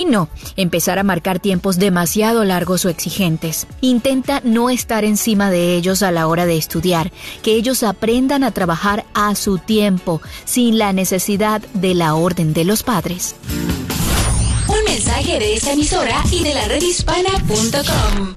Y no, empezar a marcar tiempos demasiado largos o exigentes. Intenta no estar encima de ellos a la hora de estudiar, que ellos aprendan a trabajar a su tiempo, sin la necesidad de la orden de los padres. Un mensaje de esta emisora y de la redhispana.com.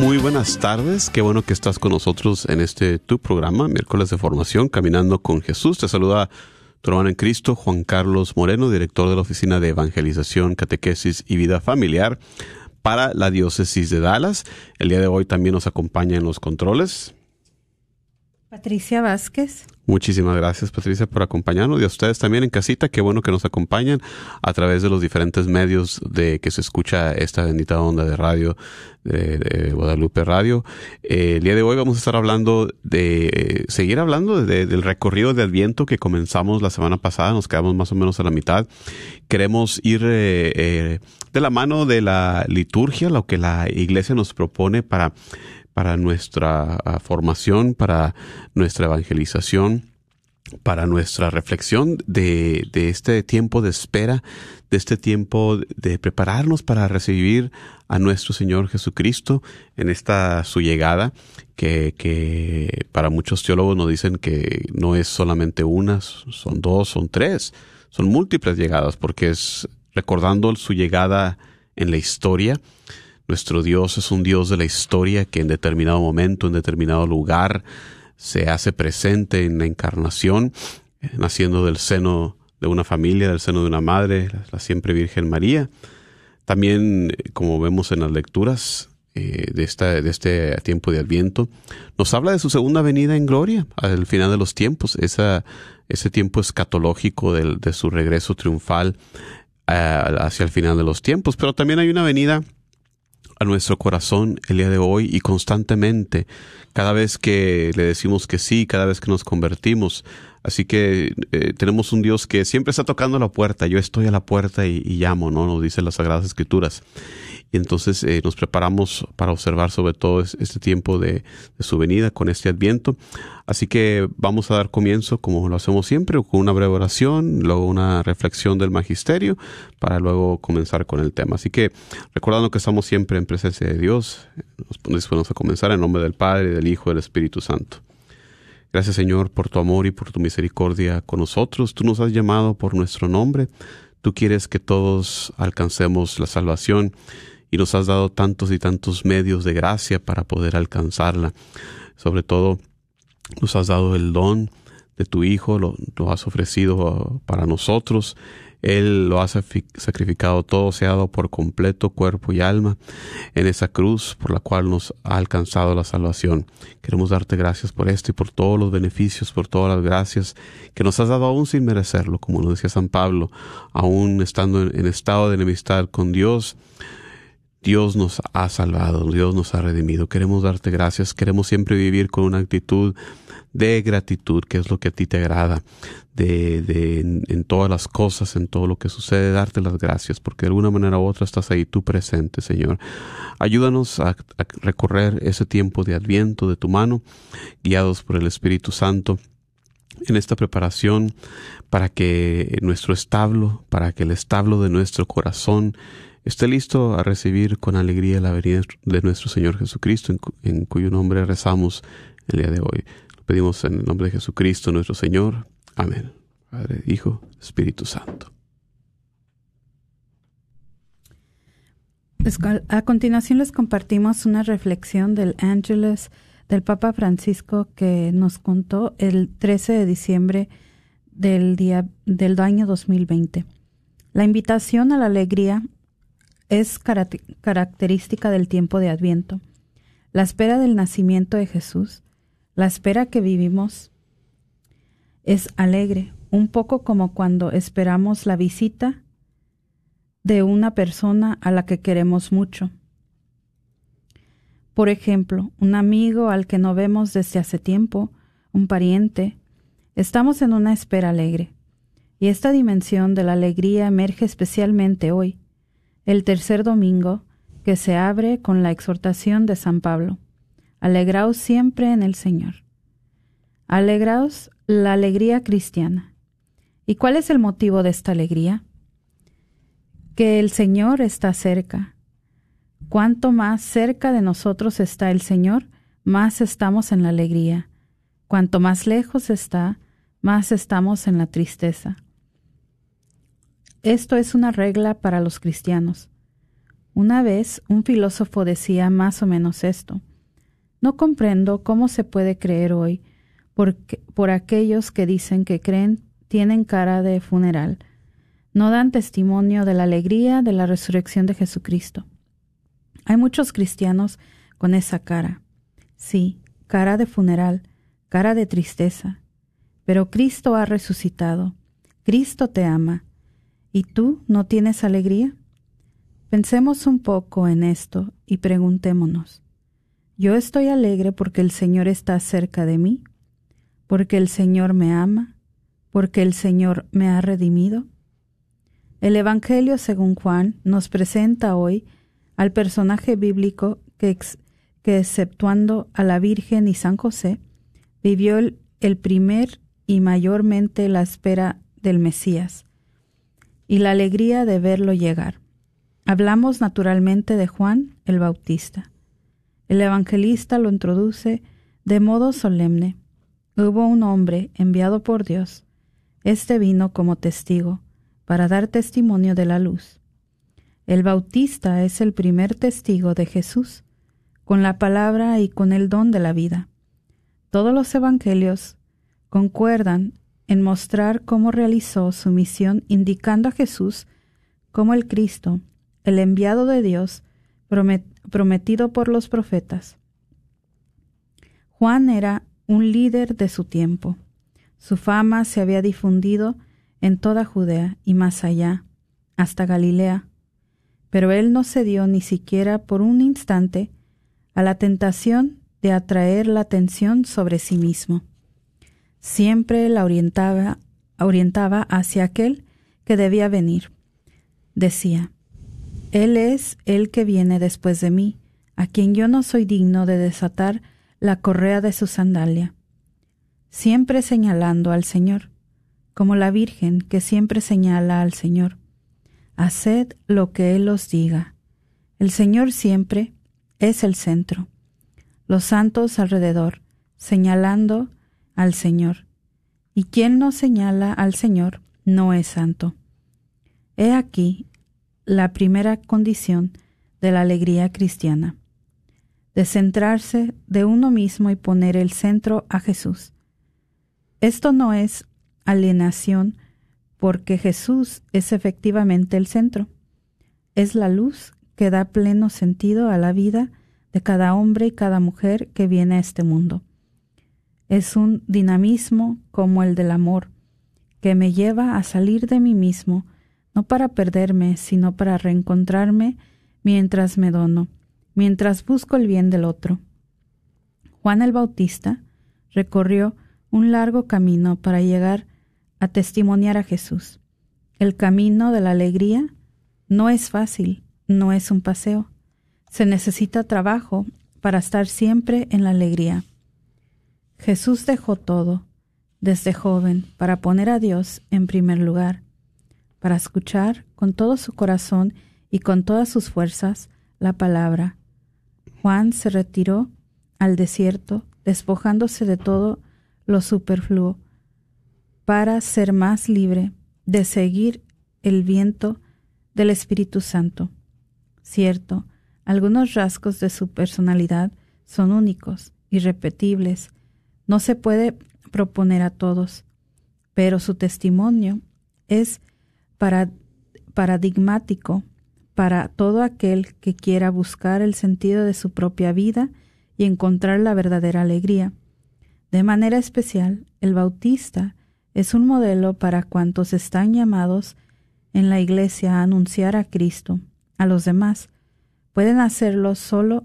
Muy buenas tardes. Qué bueno que estás con nosotros en este tu programa, miércoles de formación, Caminando con Jesús. Te saluda tu hermano en Cristo, Juan Carlos Moreno, director de la Oficina de Evangelización, Catequesis y Vida Familiar para la Diócesis de Dallas. El día de hoy también nos acompaña en los controles. Patricia Vázquez. Muchísimas gracias, Patricia, por acompañarnos y a ustedes también en casita. Qué bueno que nos acompañan a través de los diferentes medios de que se escucha esta bendita onda de radio de, Guadalupe Radio. Eh, el día de hoy vamos a estar hablando de, seguir hablando de- del recorrido de Adviento que comenzamos la semana pasada. Nos quedamos más o menos a la mitad. Queremos ir eh, eh, de la mano de la liturgia, lo que la iglesia nos propone para para nuestra ah, formación, para nuestra evangelización, para nuestra reflexión de, este tiempo de espera, de este tiempo de prepararnos para recibir a nuestro Señor Jesucristo en esta su llegada, que, que para muchos teólogos nos dicen que no es solamente una, son dos, son tres, son múltiples llegadas, porque es recordando su llegada en la historia, nuestro Dios es un Dios de la historia que en determinado momento, en determinado lugar, se hace presente en la encarnación, eh, naciendo del seno de una familia, del seno de una madre, la, siempre Virgen María. También, eh, como vemos en las lecturas eh, de, esta, de este tiempo de Adviento, nos habla de su segunda venida en gloria al final de los tiempos, esa, ese tiempo escatológico del- de su regreso triunfal hacia el final de los tiempos. Pero también hay una venida a nuestro corazón el día de hoy y constantemente, cada vez que le decimos que sí, cada vez que nos convertimos. Así que eh, tenemos un Dios que siempre está tocando la puerta. Yo estoy a la puerta y, llamo, ¿no? Nos dicen las Sagradas Escrituras. Y entonces eh, nos preparamos para observar sobre todo es- este tiempo de, de su venida con este adviento. Así que vamos a dar comienzo, como lo hacemos siempre, con una breve oración, luego una reflexión del magisterio, para luego comenzar con el tema. Así que recordando que estamos siempre en presencia de Dios, nos disponemos a comenzar en nombre del Padre, del Hijo y del Espíritu Santo. Gracias Señor por tu amor y por tu misericordia con nosotros. Tú nos has llamado por nuestro nombre. Tú quieres que todos alcancemos la salvación y nos has dado tantos y tantos medios de gracia para poder alcanzarla. Sobre todo, nos has dado el don de tu Hijo, lo, lo has ofrecido uh, para nosotros Él lo ha sacrificado todo, se ha dado por completo cuerpo y alma en esa cruz por la cual nos ha alcanzado la salvación. Queremos darte gracias por esto y por todos los beneficios, por todas las gracias que nos has dado aún sin merecerlo, como nos decía San Pablo, aún estando en estado de enemistad con Dios. Dios nos ha salvado, Dios nos ha redimido. Queremos darte gracias, queremos siempre vivir con una actitud de gratitud, que es lo que a ti te agrada, de, de en, todas las cosas, en todo lo que sucede, darte las gracias, porque de alguna manera u otra estás ahí tú presente, Señor. Ayúdanos a, a recorrer ese tiempo de adviento de tu mano, guiados por el Espíritu Santo en esta preparación para que nuestro establo, para que el establo de nuestro corazón esté listo a recibir con alegría la venida de nuestro Señor Jesucristo, en, cuyo nombre rezamos el día de hoy. Pedimos en el nombre de Jesucristo nuestro Señor. Amén. Padre, Hijo, Espíritu Santo. Pues, a continuación les compartimos una reflexión del Ángeles del Papa Francisco que nos contó el 13 de diciembre del, día, del año 2020. La invitación a la alegría es característica del tiempo de Adviento. La espera del nacimiento de Jesús, la espera que vivimos, es alegre, un poco como cuando esperamos la visita de una persona a la que queremos mucho. Por ejemplo, un amigo al que no vemos desde hace tiempo, un pariente, estamos en una espera alegre. Y esta dimensión de la alegría emerge especialmente hoy, el tercer domingo, que se abre con la exhortación de San Pablo. Alegraos siempre en el Señor. Alegraos la alegría cristiana. ¿Y cuál es el motivo de esta alegría? Que el Señor está cerca. Cuanto más cerca de nosotros está el Señor, más estamos en la alegría. Cuanto más lejos está, más estamos en la tristeza. Esto es una regla para los cristianos. Una vez un filósofo decía más o menos esto. No comprendo cómo se puede creer hoy por aquellos que dicen que creen tienen cara de funeral. No dan testimonio de la alegría de la resurrección de Jesucristo. Hay muchos cristianos con esa cara. Sí, cara de funeral, cara de tristeza. Pero Cristo ha resucitado. Cristo te ama ¿Y tú no tienes alegría? Pensemos un poco en esto y preguntémonos, ¿yo estoy alegre porque el Señor está cerca de mí? ¿Porque el Señor me ama? ¿Porque el Señor me ha redimido? El Evangelio según Juan nos presenta hoy al personaje bíblico que, exceptuando a la Virgen y San José, vivió el primer y mayormente la espera del Mesías, y la alegría de verlo llegar. Hablamos naturalmente de Juan el Bautista. El evangelista lo introduce de modo solemne. Hubo un hombre enviado por Dios. Este vino como testigo, para dar testimonio de la luz. El Bautista es el primer testigo de Jesús, con la palabra y con el don de la vida. Todos los evangelios concuerdan en mostrar cómo realizó su misión indicando a Jesús como el Cristo, el enviado de Dios, prometido por los profetas. Juan era un líder de su tiempo. Su fama se había difundido en toda Judea y más allá, hasta Galilea, pero él no cedió ni siquiera por un instante a la tentación de atraer la atención sobre sí mismo siempre la orientaba, orientaba hacia aquel que debía venir. Decía, Él es el que viene después de mí, a quien yo no soy digno de desatar la correa de su sandalia. Siempre señalando al Señor, como la Virgen que siempre señala al Señor. Haced lo que Él os diga. El Señor siempre es el centro. Los santos alrededor, señalando al Señor, y quien no señala al Señor no es santo. He aquí la primera condición de la alegría cristiana, de centrarse de uno mismo y poner el centro a Jesús. Esto no es alienación porque Jesús es efectivamente el centro. Es la luz que da pleno sentido a la vida de cada hombre y cada mujer que viene a este mundo. Es un dinamismo como el del amor, que me lleva a salir de mí mismo, no para perderme, sino para reencontrarme mientras me dono, mientras busco el bien del otro. Juan el Bautista recorrió un largo camino para llegar a testimoniar a Jesús. El camino de la alegría no es fácil, no es un paseo. Se necesita trabajo para estar siempre en la alegría. Jesús dejó todo, desde joven, para poner a Dios en primer lugar, para escuchar con todo su corazón y con todas sus fuerzas la palabra. Juan se retiró al desierto, despojándose de todo lo superfluo, para ser más libre de seguir el viento del Espíritu Santo. Cierto, algunos rasgos de su personalidad son únicos, irrepetibles, no se puede proponer a todos, pero su testimonio es paradigmático para todo aquel que quiera buscar el sentido de su propia vida y encontrar la verdadera alegría. De manera especial, el Bautista es un modelo para cuantos están llamados en la Iglesia a anunciar a Cristo a los demás. Pueden hacerlo solo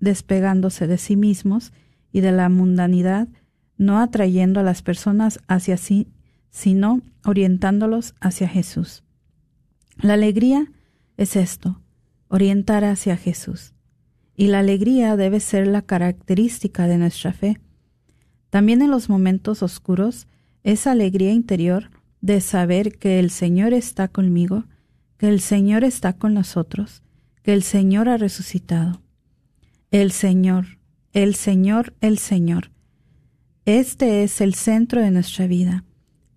despegándose de sí mismos y de la mundanidad, no atrayendo a las personas hacia sí, sino orientándolos hacia Jesús. La alegría es esto, orientar hacia Jesús y la alegría debe ser la característica de nuestra fe. También en los momentos oscuros, esa alegría interior de saber que el Señor está conmigo, que el Señor está con nosotros, que el Señor ha resucitado. El Señor, el Señor, el Señor. Este es el centro de nuestra vida.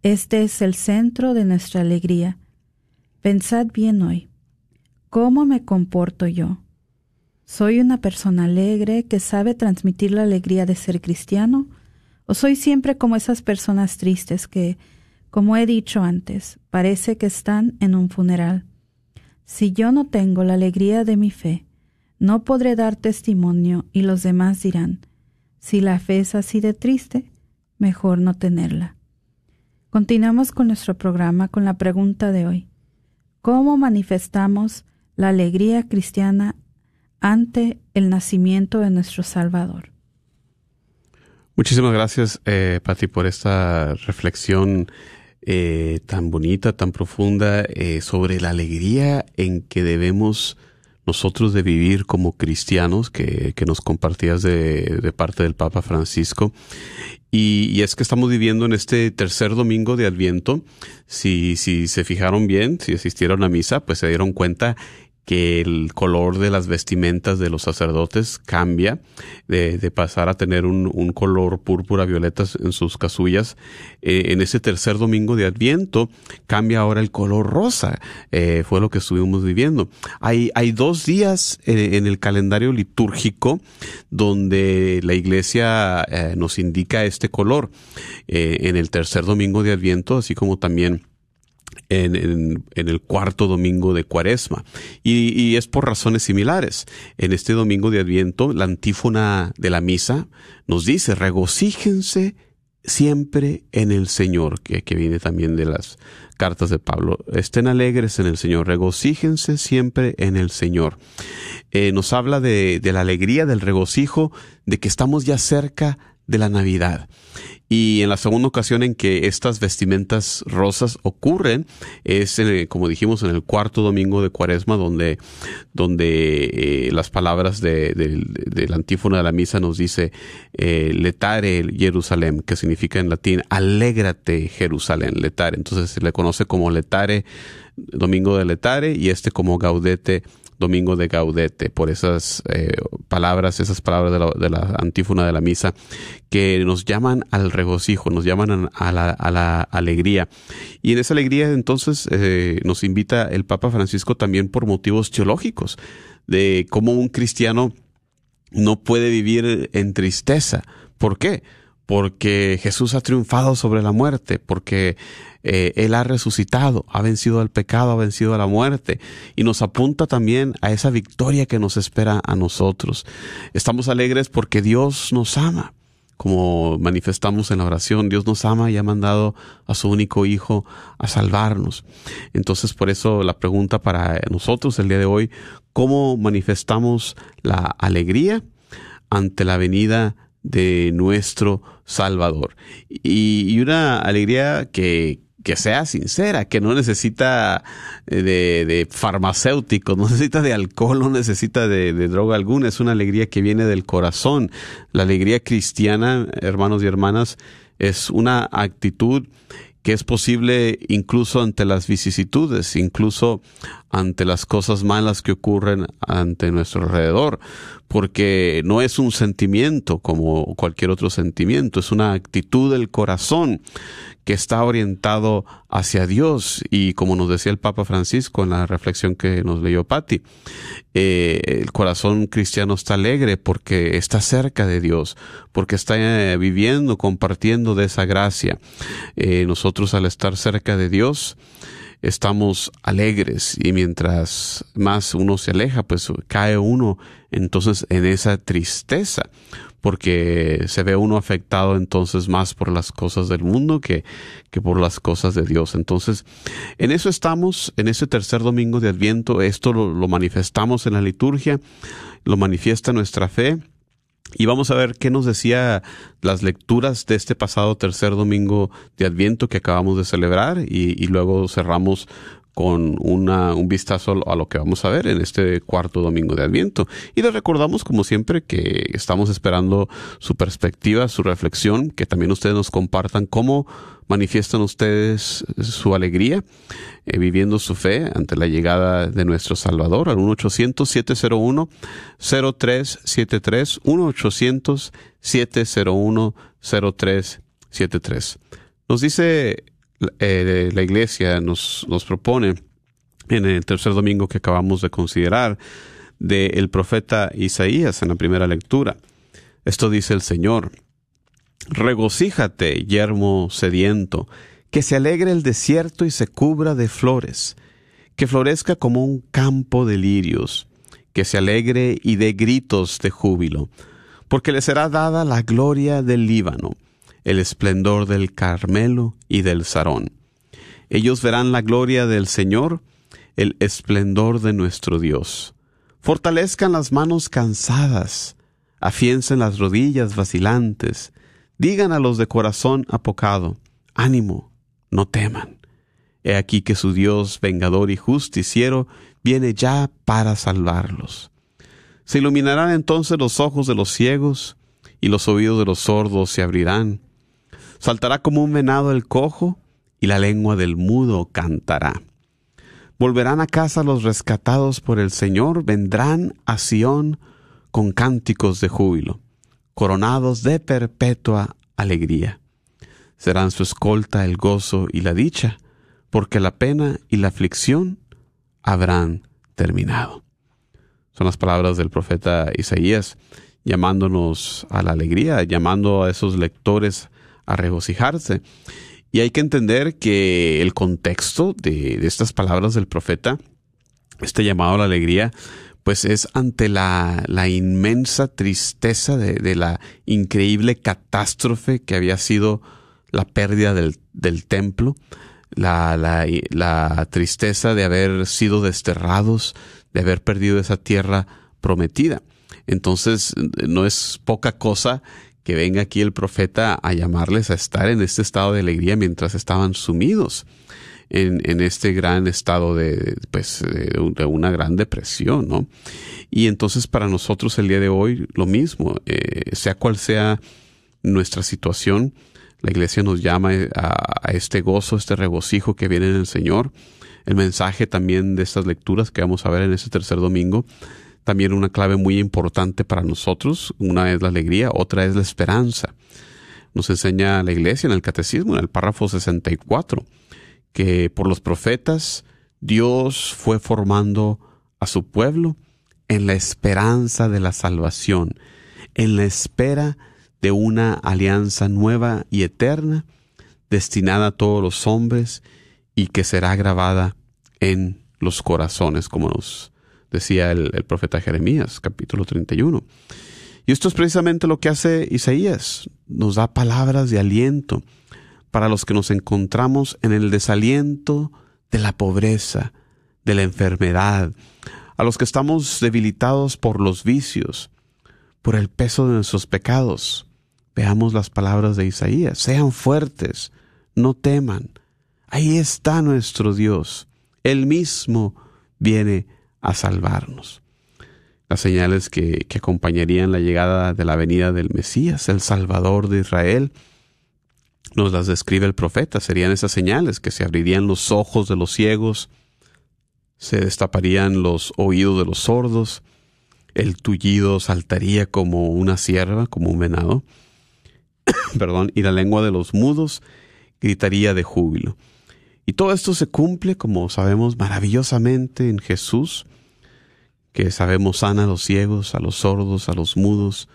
Este es el centro de nuestra alegría. Pensad bien hoy. ¿Cómo me comporto yo? ¿Soy una persona alegre que sabe transmitir la alegría de ser cristiano? ¿O soy siempre como esas personas tristes que, como he dicho antes, parece que están en un funeral? Si yo no tengo la alegría de mi fe, no podré dar testimonio y los demás dirán, si la fe es así de triste, mejor no tenerla. Continuamos con nuestro programa con la pregunta de hoy. ¿Cómo manifestamos la alegría cristiana ante el nacimiento de nuestro Salvador. Muchísimas gracias, eh, Pati, por esta reflexión eh, tan bonita, tan profunda eh, sobre la alegría en que debemos nosotros de vivir como cristianos que, que nos compartías de, parte del Papa Francisco. Y, y, es que estamos viviendo en este tercer domingo de Adviento. Si, si se fijaron bien, si asistieron a misa, pues se dieron cuenta que el color de las vestimentas de los sacerdotes cambia de, de pasar a tener un, un, color púrpura violeta en sus casullas. Eh, en ese tercer domingo de Adviento cambia ahora el color rosa. Eh, fue lo que estuvimos viviendo. Hay, hay dos días eh, en el calendario litúrgico donde la iglesia nos indica este color. En el tercer domingo de Adviento, así como también en, el cuarto domingo de Cuaresma. Y, es por razones similares. En este domingo de Adviento, la antífona de la misa nos dice, regocíjense siempre en el Señor, que, que viene también de las cartas de Pablo. Estén alegres en el Señor, regocíjense siempre en el Señor. Eh, nos habla de la alegría, del regocijo, de que estamos ya cerca de la Navidad. Y en la segunda ocasión en que estas vestimentas rosas ocurren es, en, como dijimos, en el cuarto domingo de Cuaresma, donde, donde eh, las palabras de, de, de, la de la misa nos dice eh, letare Jerusalén, que significa en latín alégrate Jerusalén, letare. Entonces se le conoce como letare, domingo de letare, y este como gaudete Domingo de Gaudete, por esas eh, palabras, esas palabras de la, de la, antífona de la misa, que nos llaman al regocijo, nos llaman a la, a la alegría. Y en esa alegría entonces eh, nos invita el Papa Francisco también por motivos teológicos, de cómo un cristiano no puede vivir en tristeza. ¿Por qué? Porque Jesús ha triunfado sobre la muerte, porque eh, Él ha resucitado, ha vencido al pecado, ha vencido a la muerte y nos apunta también a esa victoria que nos espera a nosotros. Estamos alegres porque Dios nos ama como manifestamos en la oración, Dios nos ama y ha mandado a su único Hijo a salvarnos. Entonces, por eso la pregunta para nosotros el día de hoy, ¿cómo manifestamos la alegría ante la venida de nuestro Salvador? Y, una alegría que, que sea sincera, que no necesita eh, de, de farmacéuticos, no necesita de alcohol, no necesita de, de, droga alguna, es una alegría que viene del corazón. La alegría cristiana, hermanos y hermanas, es una actitud que es posible incluso ante las vicisitudes, incluso ante las cosas malas que ocurren ante nuestro alrededor, porque no es un sentimiento como cualquier otro sentimiento, es una actitud del corazón que está orientado hacia Dios y como nos decía el Papa Francisco en la reflexión que nos leyó Patti, eh, el corazón cristiano está alegre porque está cerca de Dios, porque está eh, viviendo, compartiendo de esa gracia. Eh, nosotros al estar cerca de Dios, estamos alegres y mientras más uno se aleja, pues cae uno entonces en esa tristeza porque se ve uno afectado entonces más por las cosas del mundo que, que por las cosas de Dios. Entonces, en eso estamos, en ese tercer domingo de Adviento, esto lo, lo manifestamos en la liturgia, lo manifiesta nuestra fe. Y vamos a ver qué nos decía las lecturas de este pasado tercer domingo de Adviento que acabamos de celebrar y, y luego cerramos con una, un vistazo a lo que vamos a ver en este cuarto domingo de Adviento. Y les recordamos, como siempre, que estamos esperando su perspectiva, su reflexión, que también ustedes nos compartan cómo manifiestan ustedes su alegría eh, viviendo su fe ante la llegada de nuestro Salvador al 1-800-701-0373, 1-800-701-0373. Nos dice eh, la iglesia nos, nos propone en el tercer domingo que acabamos de considerar del profeta Isaías en la primera lectura. Esto dice el Señor, regocíjate, yermo sediento, que se alegre el desierto y se cubra de flores, que florezca como un campo de lirios, que se alegre y dé gritos de júbilo, porque le será dada la gloria del Líbano, el esplendor del Carmelo y del Sarón. Ellos verán la gloria del Señor, el esplendor de nuestro Dios. Fortalezcan las manos cansadas, afiancen las rodillas vacilantes, digan a los de corazón apocado, ánimo, no teman. He aquí que su Dios vengador y justiciero viene ya para salvarlos. Se iluminarán entonces los ojos de los ciegos, y los oídos de los sordos se abrirán Saltará como un venado el cojo, y la lengua del mudo cantará. Volverán a casa los rescatados por el Señor, vendrán a Sión con cánticos de júbilo, coronados de perpetua alegría. Serán su escolta el gozo y la dicha, porque la pena y la aflicción habrán terminado. Son las palabras del profeta Isaías llamándonos a la alegría, llamando a esos lectores a regocijarse. Y hay que entender que el contexto de, estas palabras del profeta, este llamado a la alegría, pues es ante la, la inmensa tristeza de, de, la increíble catástrofe que había sido la pérdida del, del templo, la, la, tristeza de haber sido desterrados, de haber perdido esa tierra prometida. Entonces, no es poca cosa que venga aquí el profeta a llamarles a estar en este estado de alegría mientras estaban sumidos en, en este gran estado de, pues, de, una gran depresión, ¿no? Y entonces para nosotros el día de hoy lo mismo, eh, sea cual sea nuestra situación, la iglesia nos llama a, a este gozo, este regocijo que viene en el Señor. El mensaje también de estas lecturas que vamos a ver en este tercer domingo también una clave muy importante para nosotros. Una es la alegría, otra es la esperanza. Nos enseña la iglesia en el catecismo, en el párrafo 64, que por los profetas Dios fue formando a su pueblo en la esperanza de la salvación, en la espera de una alianza nueva y eterna, destinada a todos los hombres y que será grabada en los corazones, como nos decía el, profeta Jeremías, capítulo 31. Y esto es precisamente lo que hace Isaías, nos da palabras de aliento para los que nos encontramos en el desaliento de la pobreza, de la enfermedad, a los que estamos debilitados por los vicios, por el peso de nuestros pecados. Veamos las palabras de Isaías, sean fuertes, no teman. Ahí está nuestro Dios, Él mismo viene a salvarnos. Las señales que, que acompañarían la llegada de la venida del Mesías, el Salvador de Israel, nos las describe el profeta. Serían esas señales que se abrirían los ojos de los ciegos, se destaparían los oídos de los sordos, el tullido saltaría como una sierva, como un venado, perdón, y la lengua de los mudos gritaría de júbilo. Y todo esto se cumple, como sabemos, maravillosamente en Jesús, que sabemos sana a los ciegos, a los sordos, a los mudos,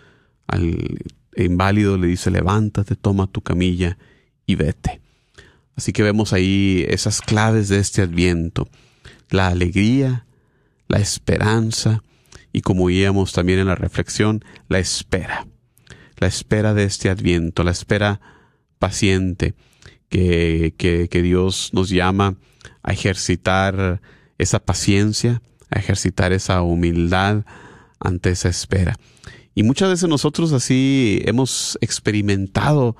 al inválido le dice levántate, toma tu camilla y vete. Así que vemos ahí esas claves de este adviento, la alegría, la esperanza y como oíamos también en la reflexión, la espera, la espera de este adviento, la espera paciente que, que, que Dios nos llama a ejercitar esa paciencia, a ejercitar esa humildad ante esa espera. Y muchas veces nosotros así hemos experimentado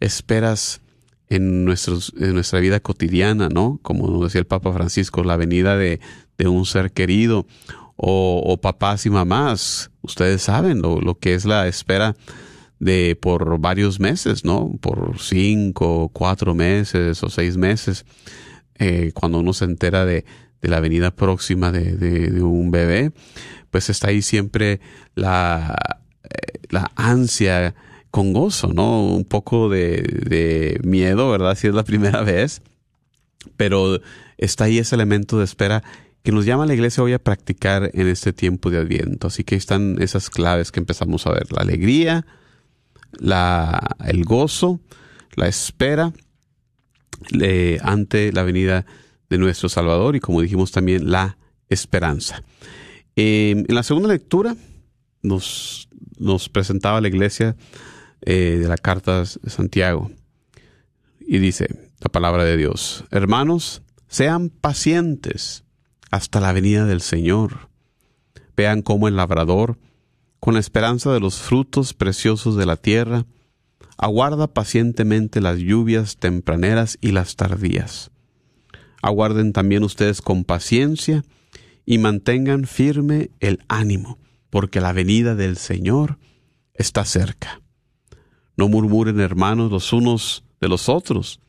esperas en, nuestros, en nuestra vida cotidiana, ¿no? Como decía el Papa Francisco, la venida de, de un ser querido o, o, papás y mamás. Ustedes saben lo, lo, que es la espera de por varios meses, ¿no? Por cinco, cuatro meses o seis meses, eh, cuando uno se entera de, de la venida próxima de, de, un bebé, pues está ahí siempre la, eh, la ansia con gozo, ¿no? Un poco de, de miedo, ¿verdad? Si es la primera vez, pero está ahí ese elemento de espera que nos llama a la iglesia hoy a practicar en este tiempo de Adviento. Así que están esas claves que empezamos a ver. La alegría, la, el gozo, la espera eh, ante la venida de nuestro Salvador y como dijimos también la esperanza. Eh, en la segunda lectura nos, nos presentaba la iglesia eh, de la carta de Santiago. Y dice la palabra de Dios, hermanos, sean pacientes hasta la venida del Señor. Vean cómo el labrador, con la esperanza de los frutos preciosos de la tierra, aguarda pacientemente las lluvias tempraneras y las tardías. Aguarden también ustedes con paciencia y mantengan firme el ánimo, porque la venida del Señor está cerca. No murmuren hermanos los unos de los otros,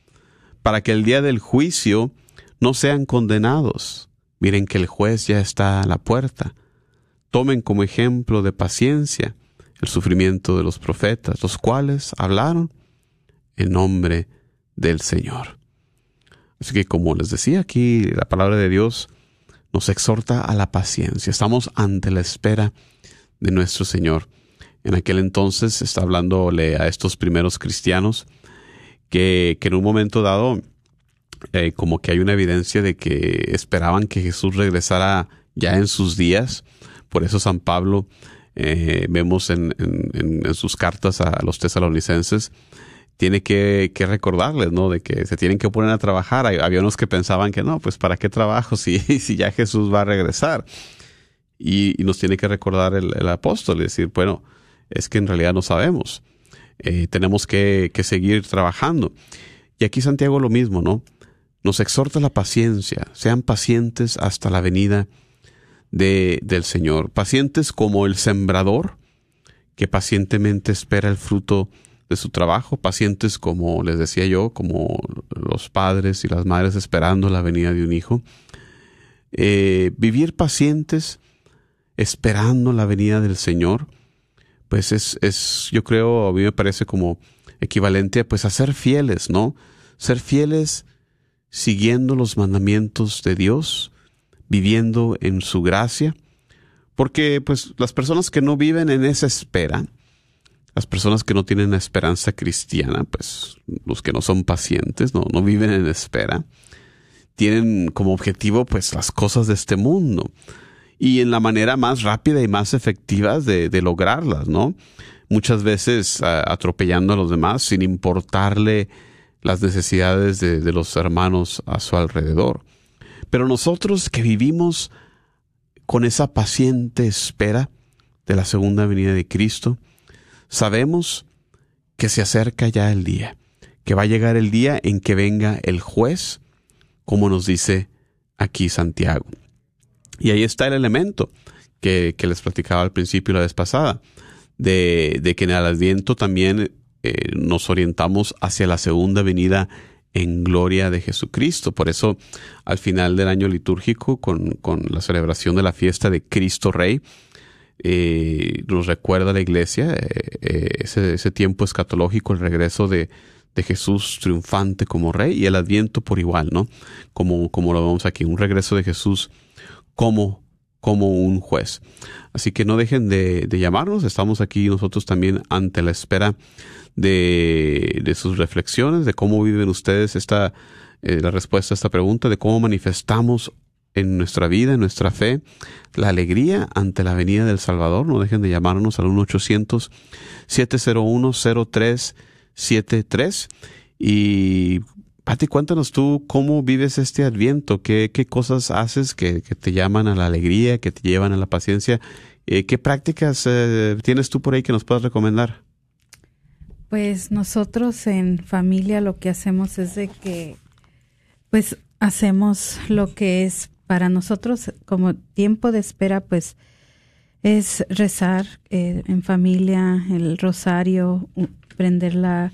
para que el día del juicio no sean condenados. Miren que el juez ya está a la puerta. Tomen como ejemplo de paciencia el sufrimiento de los profetas, los cuales hablaron en nombre del Señor. Así que como les decía aquí, la palabra de Dios nos exhorta a la paciencia. Estamos ante la espera de nuestro Señor. En aquel entonces está hablándole a estos primeros cristianos que, que en un momento dado eh, como que hay una evidencia de que esperaban que Jesús regresara ya en sus días. Por eso San Pablo eh, vemos en, en, en, sus cartas a los tesalonicenses tiene que, recordarles, ¿no? De que se tienen que poner a trabajar. Había unos que pensaban que no, pues ¿para qué trabajo si, ya Jesús va a regresar? Y, nos tiene que recordar el, el apóstol y decir, bueno, es que en realidad no sabemos. Eh, tenemos que, que, seguir trabajando. Y aquí Santiago lo mismo, ¿no? Nos exhorta la paciencia, sean pacientes hasta la venida de, del Señor, pacientes como el sembrador, que pacientemente espera el fruto de su trabajo, pacientes como les decía yo, como los padres y las madres esperando la venida de un hijo. Eh, vivir pacientes esperando la venida del Señor, pues es, es, yo creo, a mí me parece como equivalente pues a ser fieles, ¿no? Ser fieles siguiendo los mandamientos de Dios, viviendo en su gracia, porque pues las personas que no viven en esa espera, las personas que no tienen esperanza cristiana, pues los que no son pacientes, no, no viven en espera, tienen como objetivo pues las cosas de este mundo y en la manera más rápida y más efectiva de, de lograrlas, ¿no? Muchas veces atropellando a los demás sin importarle las necesidades de, de los hermanos a su alrededor. Pero nosotros que vivimos con esa paciente espera de la segunda venida de Cristo, sabemos que se acerca ya el día, que va a llegar el día en que venga el juez, como nos dice aquí Santiago. Y ahí está el elemento que, les platicaba al principio la vez pasada, de, que en el Adviento también eh, nos orientamos hacia la segunda venida en gloria de Jesucristo. Por eso, al final del año litúrgico, con, la celebración de la fiesta de Cristo Rey, eh, nos recuerda la iglesia eh, ese, ese, tiempo escatológico, el regreso de, de, Jesús triunfante como rey y el adviento por igual, ¿no? Como, como lo vemos aquí, un regreso de Jesús como, como un juez. Así que no dejen de, llamarnos, estamos aquí nosotros también ante la espera de, de sus reflexiones, de cómo viven ustedes esta, eh, la respuesta a esta pregunta, de cómo manifestamos en nuestra vida, en nuestra fe, la alegría ante la venida del Salvador. No dejen de llamarnos al 1-800-701-0373 y Pati, cuéntanos tú cómo vives este adviento, qué, qué cosas haces que, te llaman a la alegría, que te llevan a la paciencia, eh, qué prácticas eh, tienes tú por ahí que nos puedas recomendar. Pues nosotros en familia lo que hacemos es de que, pues hacemos lo que es para nosotros como tiempo de espera, pues es rezar eh, en familia, el rosario, prender la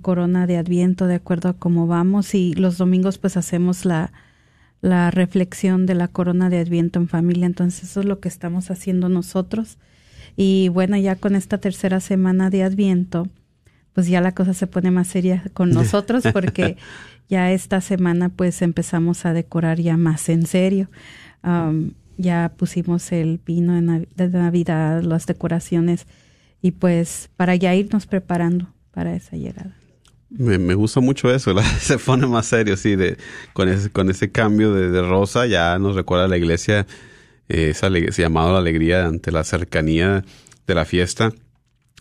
corona de Adviento de acuerdo a cómo vamos y los domingos pues hacemos la, la reflexión de la corona de Adviento en familia. Entonces eso es lo que estamos haciendo nosotros. Y bueno, ya con esta tercera semana de Adviento, pues ya la cosa se pone más seria con nosotros porque ya esta semana pues empezamos a decorar ya más en serio. ya pusimos el pino de Navidad, las decoraciones y pues para ya irnos preparando para esa llegada. Me, gusta mucho eso, se pone más serio, sí, de, con, ese, con ese cambio de, rosa ya nos recuerda a la iglesia eh, esa, ese llamado a la alegría ante la cercanía de la fiesta.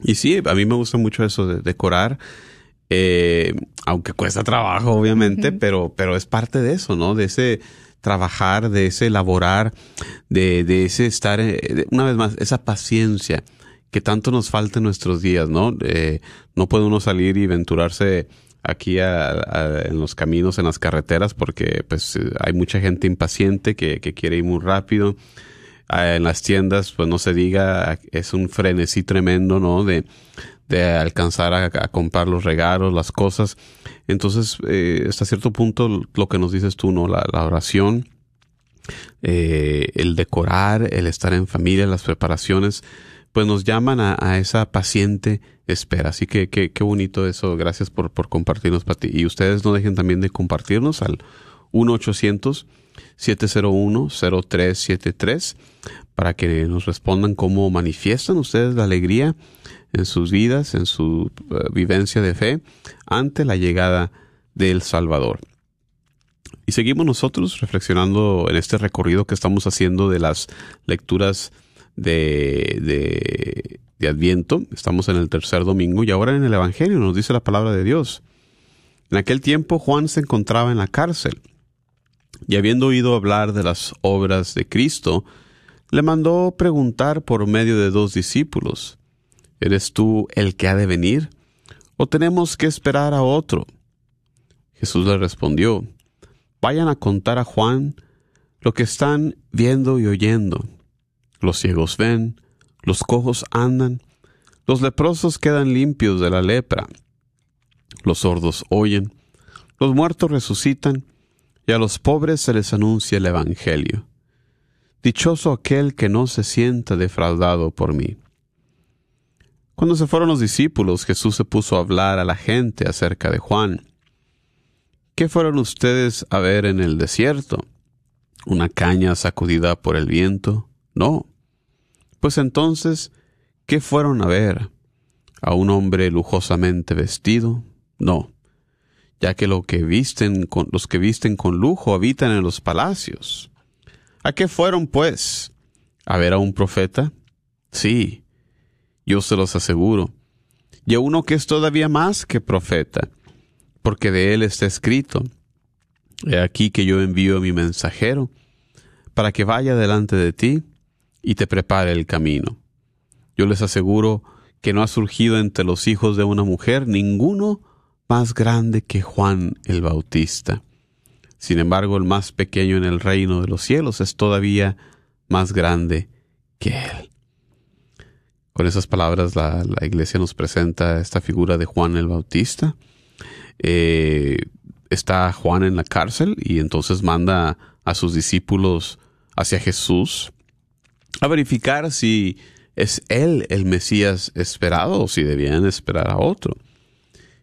Y sí, a mí me gusta mucho eso de decorar, eh, aunque cuesta trabajo, obviamente, pero, pero es parte de eso, ¿no? De ese trabajar, de ese elaborar, de, de ese estar, eh, una vez más, esa paciencia que tanto nos falta en nuestros días, ¿no? Eh, no puede uno salir y aventurarse aquí en los caminos, en las carreteras, porque pues hay mucha gente impaciente que, quiere ir muy rápido. Ah, en las tiendas, pues no se diga, es un frenesí tremendo, ¿no? De, de alcanzar a, comprar los regalos, las cosas. Entonces, eh, hasta cierto punto, lo que nos dices tú, ¿no? La, oración, eh, el decorar, el estar en familia, las preparaciones, pues nos llaman a, esa paciente espera. Así que qué bonito eso. Gracias por, por compartirnos, Pati. Y ustedes no dejen también de compartirnos al 1-800-701-0373 para que nos respondan cómo manifiestan ustedes la alegría en sus vidas, en su eh, vivencia de fe ante la llegada del Salvador. Y seguimos nosotros reflexionando en este recorrido que estamos haciendo de las lecturas de, de, de Adviento. Estamos en el tercer domingo y ahora en el Evangelio nos dice la palabra de Dios. En aquel tiempo Juan se encontraba en la cárcel y habiendo oído hablar de las obras de Cristo, le mandó preguntar por medio de dos discípulos, ¿Eres tú el que ha de venir? ¿O tenemos que esperar a otro? Jesús le respondió, Vayan a contar a Juan lo que están viendo y oyendo. Los ciegos ven, los cojos andan, los leprosos quedan limpios de la lepra, los sordos oyen, los muertos resucitan, y a los pobres se les anuncia el Evangelio. Dichoso aquel que no se sienta defraudado por mí. Cuando se fueron los discípulos, Jesús se puso a hablar a la gente acerca de Juan. ¿Qué fueron ustedes a ver en el desierto? ¿Una caña sacudida por el viento? No. Pues entonces, ¿qué fueron a ver? a un hombre lujosamente vestido? No, ya que, visten con, los que visten con lujo habitan en los palacios. ¿A qué fueron, pues? ¿A ver a un profeta? Sí, yo se los aseguro. Y a uno que es todavía más que profeta, porque de él está escrito, He aquí que yo envío a mi mensajero, para que vaya delante de ti y te prepare el camino. Yo les aseguro que no ha surgido entre los hijos de una mujer ninguno más grande que Juan el Bautista. Sin embargo, el más pequeño en el reino de los cielos es todavía más grande que él. Con esas palabras la, iglesia nos presenta esta figura de Juan el Bautista. Eh, está Juan en la cárcel y entonces manda a sus discípulos hacia Jesús a verificar si es él el Mesías esperado o si debían esperar a otro.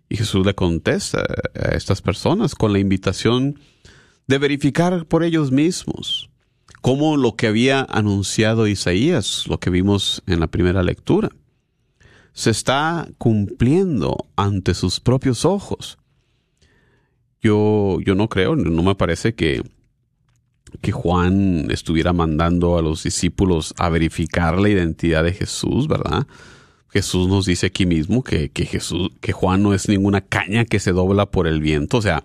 Y Jesús le contesta a estas personas con la invitación de verificar por ellos mismos cómo lo que había anunciado Isaías, lo que vimos en la primera lectura, se está cumpliendo ante sus propios ojos. Yo, yo no creo, no me parece que, que Juan estuviera mandando a los discípulos a verificar la identidad de Jesús, ¿verdad? Jesús nos dice aquí mismo que, que Jesús, que Juan no es ninguna caña que se dobla por el viento, o sea,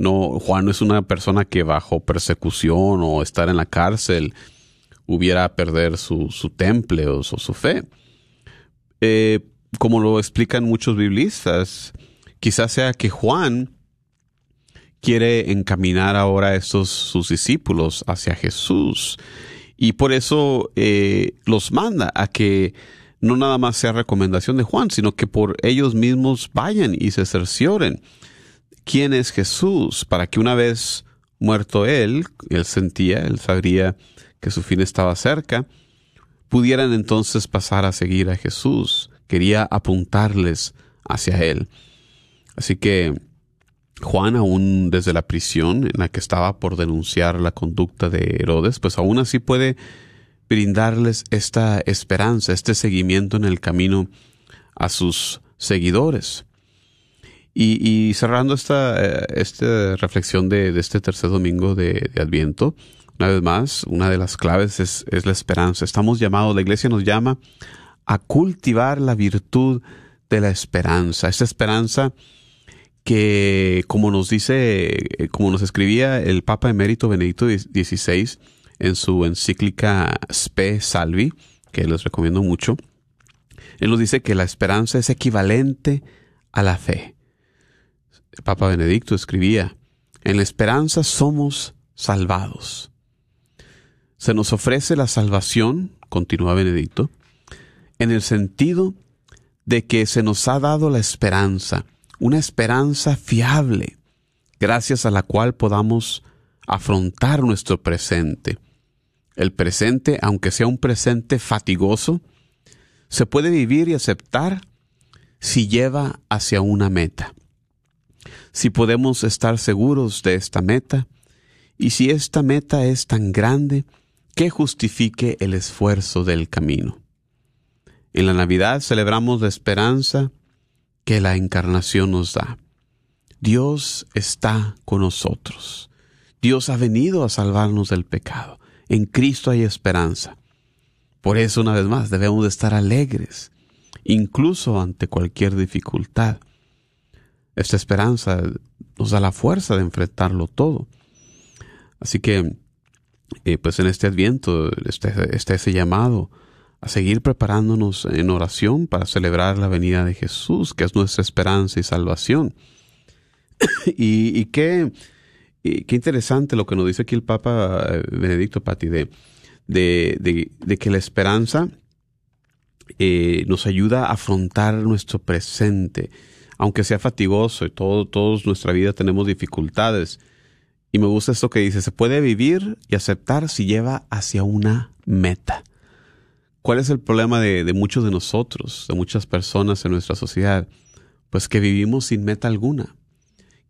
no, Juan no es una persona que bajo persecución o estar en la cárcel hubiera perder su, su temple o su, fe. Eh, como lo explican muchos biblistas, quizás sea que Juan quiere encaminar ahora a estos sus discípulos hacia Jesús y por eso eh, los manda a que no nada más sea recomendación de Juan, sino que por ellos mismos vayan y se cercioren quién es Jesús, para que una vez muerto él, él sentía, él sabría que su fin estaba cerca, pudieran entonces pasar a seguir a Jesús. Quería apuntarles hacia él. Así que Juan, aún desde la prisión en la que estaba por denunciar la conducta de Herodes, pues aún así puede brindarles esta esperanza, este seguimiento en el camino a sus seguidores. Y, cerrando esta, eh, esta reflexión de, este tercer domingo de, Adviento, una vez más, una de las claves es, la esperanza. Estamos llamados, la iglesia nos llama a cultivar la virtud de la esperanza. Esta esperanza que, como nos dice, eh, como nos escribía el Papa emérito Benedicto XVI en su encíclica Spe Salvi, que les recomiendo mucho, él nos dice que la esperanza es equivalente a la fe. Papa Benedicto escribía, en la esperanza somos salvados. Se nos ofrece la salvación, continúa Benedicto, en el sentido de que se nos ha dado la esperanza, una esperanza fiable, gracias a la cual podamos afrontar nuestro presente. El presente, aunque sea un presente fatigoso, se puede vivir y aceptar si lleva hacia una meta si podemos estar seguros de esta meta y si esta meta es tan grande que justifique el esfuerzo del camino. En la Navidad celebramos la esperanza que la encarnación nos da. Dios está con nosotros. Dios ha venido a salvarnos del pecado. En Cristo hay esperanza. Por eso, una vez más, debemos de estar alegres, incluso ante cualquier dificultad. Esta esperanza nos da la fuerza de enfrentarlo todo. Así que, eh, pues en este adviento está, ese llamado a seguir preparándonos en oración para celebrar la venida de Jesús, que es nuestra esperanza y salvación. y, qué, qué interesante lo que nos dice aquí el Papa eh, Benedicto Pati, de, de, que la esperanza eh, nos ayuda a afrontar nuestro presente aunque sea fatigoso y todo, todos nuestra vida tenemos dificultades. Y me gusta esto que dice, se puede vivir y aceptar si lleva hacia una meta. ¿Cuál es el problema de, muchos de nosotros, de muchas personas en nuestra sociedad? Pues que vivimos sin meta alguna.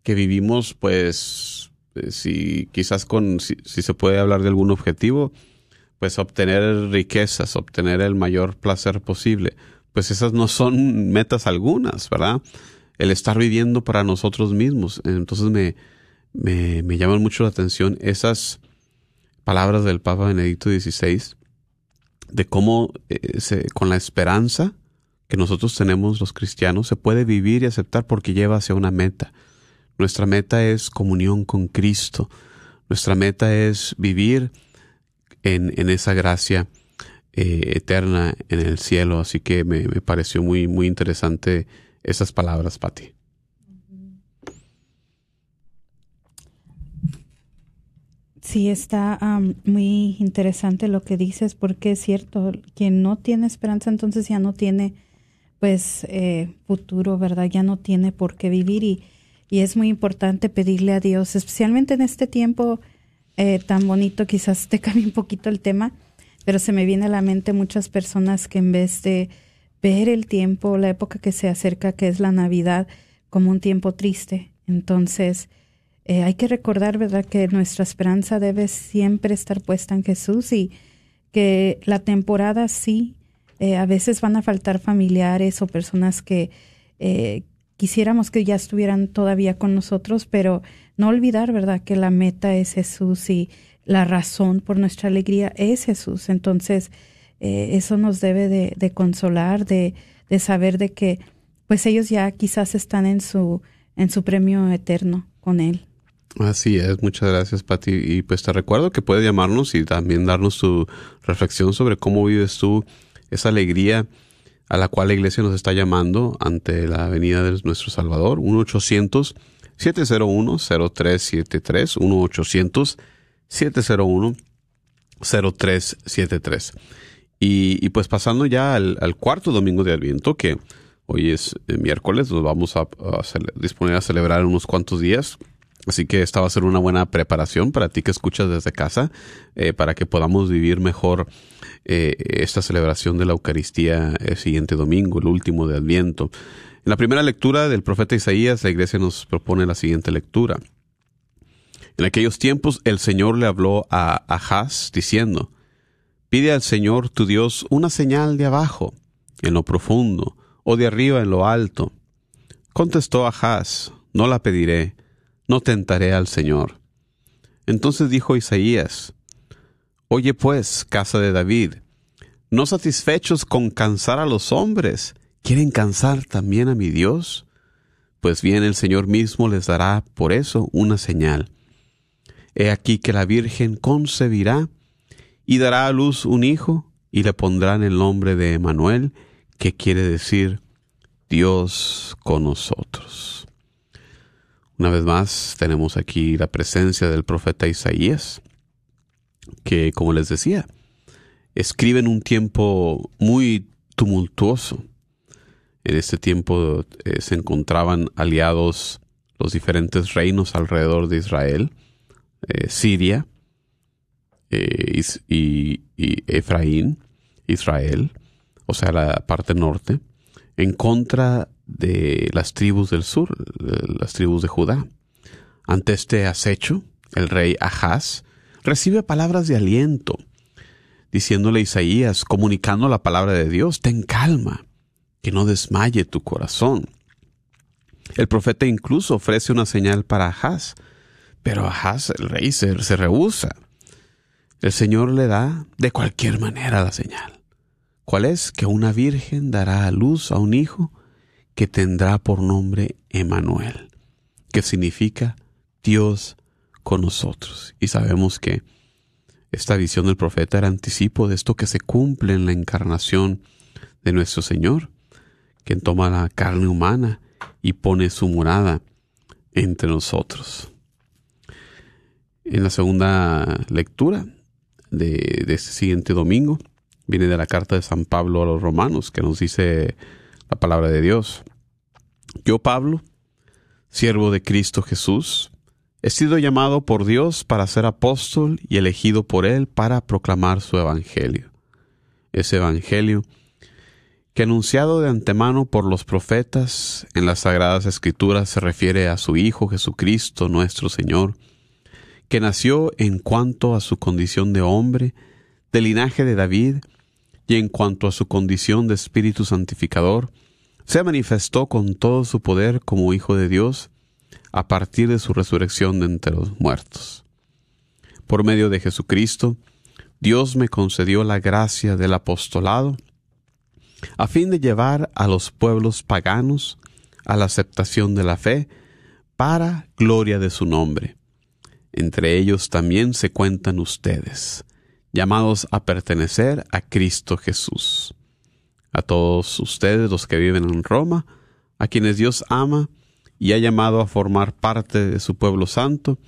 Que vivimos, pues, eh, si quizás con, si, si se puede hablar de algún objetivo, pues obtener riquezas, obtener el mayor placer posible, pues esas no son metas algunas, ¿verdad? El estar viviendo para nosotros mismos. Entonces me, me, me llaman mucho la atención esas palabras del Papa Benedicto XVI de cómo eh, se, con la esperanza que nosotros tenemos los cristianos se puede vivir y aceptar porque lleva hacia una meta. Nuestra meta es comunión con Cristo. Nuestra meta es vivir en, en esa gracia eh, eterna en el cielo. Así que me, me pareció muy, muy interesante esas palabras, Pati. Sí, está muy interesante lo que dices, porque es cierto, quien no tiene esperanza entonces ya no tiene pues eh, futuro, ¿verdad? Ya no tiene por qué vivir y, y es muy importante pedirle a Dios, especialmente en este tiempo eh, tan bonito, quizás te cambie un poquito el tema, pero se me viene a la mente muchas personas que en vez de ver el tiempo, la época que se acerca, que es la Navidad, como un tiempo triste, entonces eh, hay que recordar, ¿verdad?, que nuestra esperanza debe siempre estar puesta en Jesús y que la temporada sí, eh, a veces van a faltar familiares o personas que eh, quisiéramos que ya estuvieran todavía con nosotros, pero no olvidar, ¿verdad?, que la meta es Jesús y la razón por nuestra alegría es Jesús. Entonces, eso nos debe de, consolar, de, de saber de que, pues ellos ya quizás están en su, en su premio eterno con Él. Así es, muchas gracias Pati. Y pues te recuerdo que puedes llamarnos y también darnos tu reflexión sobre cómo vives tú esa alegría a la cual la iglesia nos está llamando ante la venida de nuestro Salvador. 1-800-701-0373. 1-800-701-0373. Y, pues pasando ya al, cuarto domingo de Adviento, que hoy es eh, miércoles, nos vamos a, a disponer a celebrar unos cuantos días. Así que esta va a ser una buena preparación para ti que escuchas desde casa, eh, para que podamos vivir mejor eh, esta celebración de la Eucaristía el siguiente domingo, el último de Adviento. En la primera lectura del profeta Isaías, la iglesia nos propone la siguiente lectura. En aquellos tiempos el Señor le habló a Ahaz diciendo, Pide al Señor tu Dios una señal de abajo, en lo profundo, o de arriba en lo alto. Contestó Ahaz, No la pediré no tentaré al Señor. Entonces dijo Isaías, Oye pues, casa de David, no satisfechos con cansar a los hombres, ¿quieren cansar también a mi Dios? Pues bien, el Señor mismo les dará por eso una señal. He aquí que la Virgen concebirá y dará a luz un hijo y le pondrán el nombre de Emanuel, que quiere decir Dios con nosotros. Una vez más tenemos aquí la presencia del profeta Isaías, que como les decía, escribe en un tiempo muy tumultuoso. En este tiempo eh, se encontraban aliados los diferentes reinos alrededor de Israel, eh, Siria eh, y, y Efraín, Israel, o sea, la parte norte, en contra de las tribus del sur, las tribus de Judá. Ante este acecho, el rey Ahaz recibe palabras de aliento, diciéndole a Isaías, comunicando la palabra de Dios, ten calma, que no desmaye tu corazón. El profeta incluso ofrece una señal para Ahaz, pero Ahaz, el rey, se, se rehúsa. El Señor le da de cualquier manera la señal. ¿Cuál es? Que una virgen dará a luz a un hijo que tendrá por nombre Emanuel, que significa Dios con nosotros. Y sabemos que esta visión del profeta era anticipo de esto que se cumple en la encarnación de nuestro Señor, quien toma la carne humana y pone su morada entre nosotros. En la segunda lectura de, de este siguiente domingo, viene de la carta de San Pablo a los romanos, que nos dice la palabra de Dios. Yo, Pablo, siervo de Cristo Jesús, he sido llamado por Dios para ser apóstol y elegido por Él para proclamar su Evangelio. Ese Evangelio que anunciado de antemano por los profetas en las sagradas escrituras se refiere a su Hijo Jesucristo nuestro Señor, que nació en cuanto a su condición de hombre, del linaje de David, y en cuanto a su condición de Espíritu Santificador, se manifestó con todo su poder como Hijo de Dios a partir de su resurrección de entre los muertos. Por medio de Jesucristo, Dios me concedió la gracia del apostolado a fin de llevar a los pueblos paganos a la aceptación de la fe para gloria de su nombre. Entre ellos también se cuentan ustedes, llamados a pertenecer a Cristo Jesús. A todos ustedes los que viven en Roma, a quienes Dios ama y ha llamado a formar parte de su pueblo santo,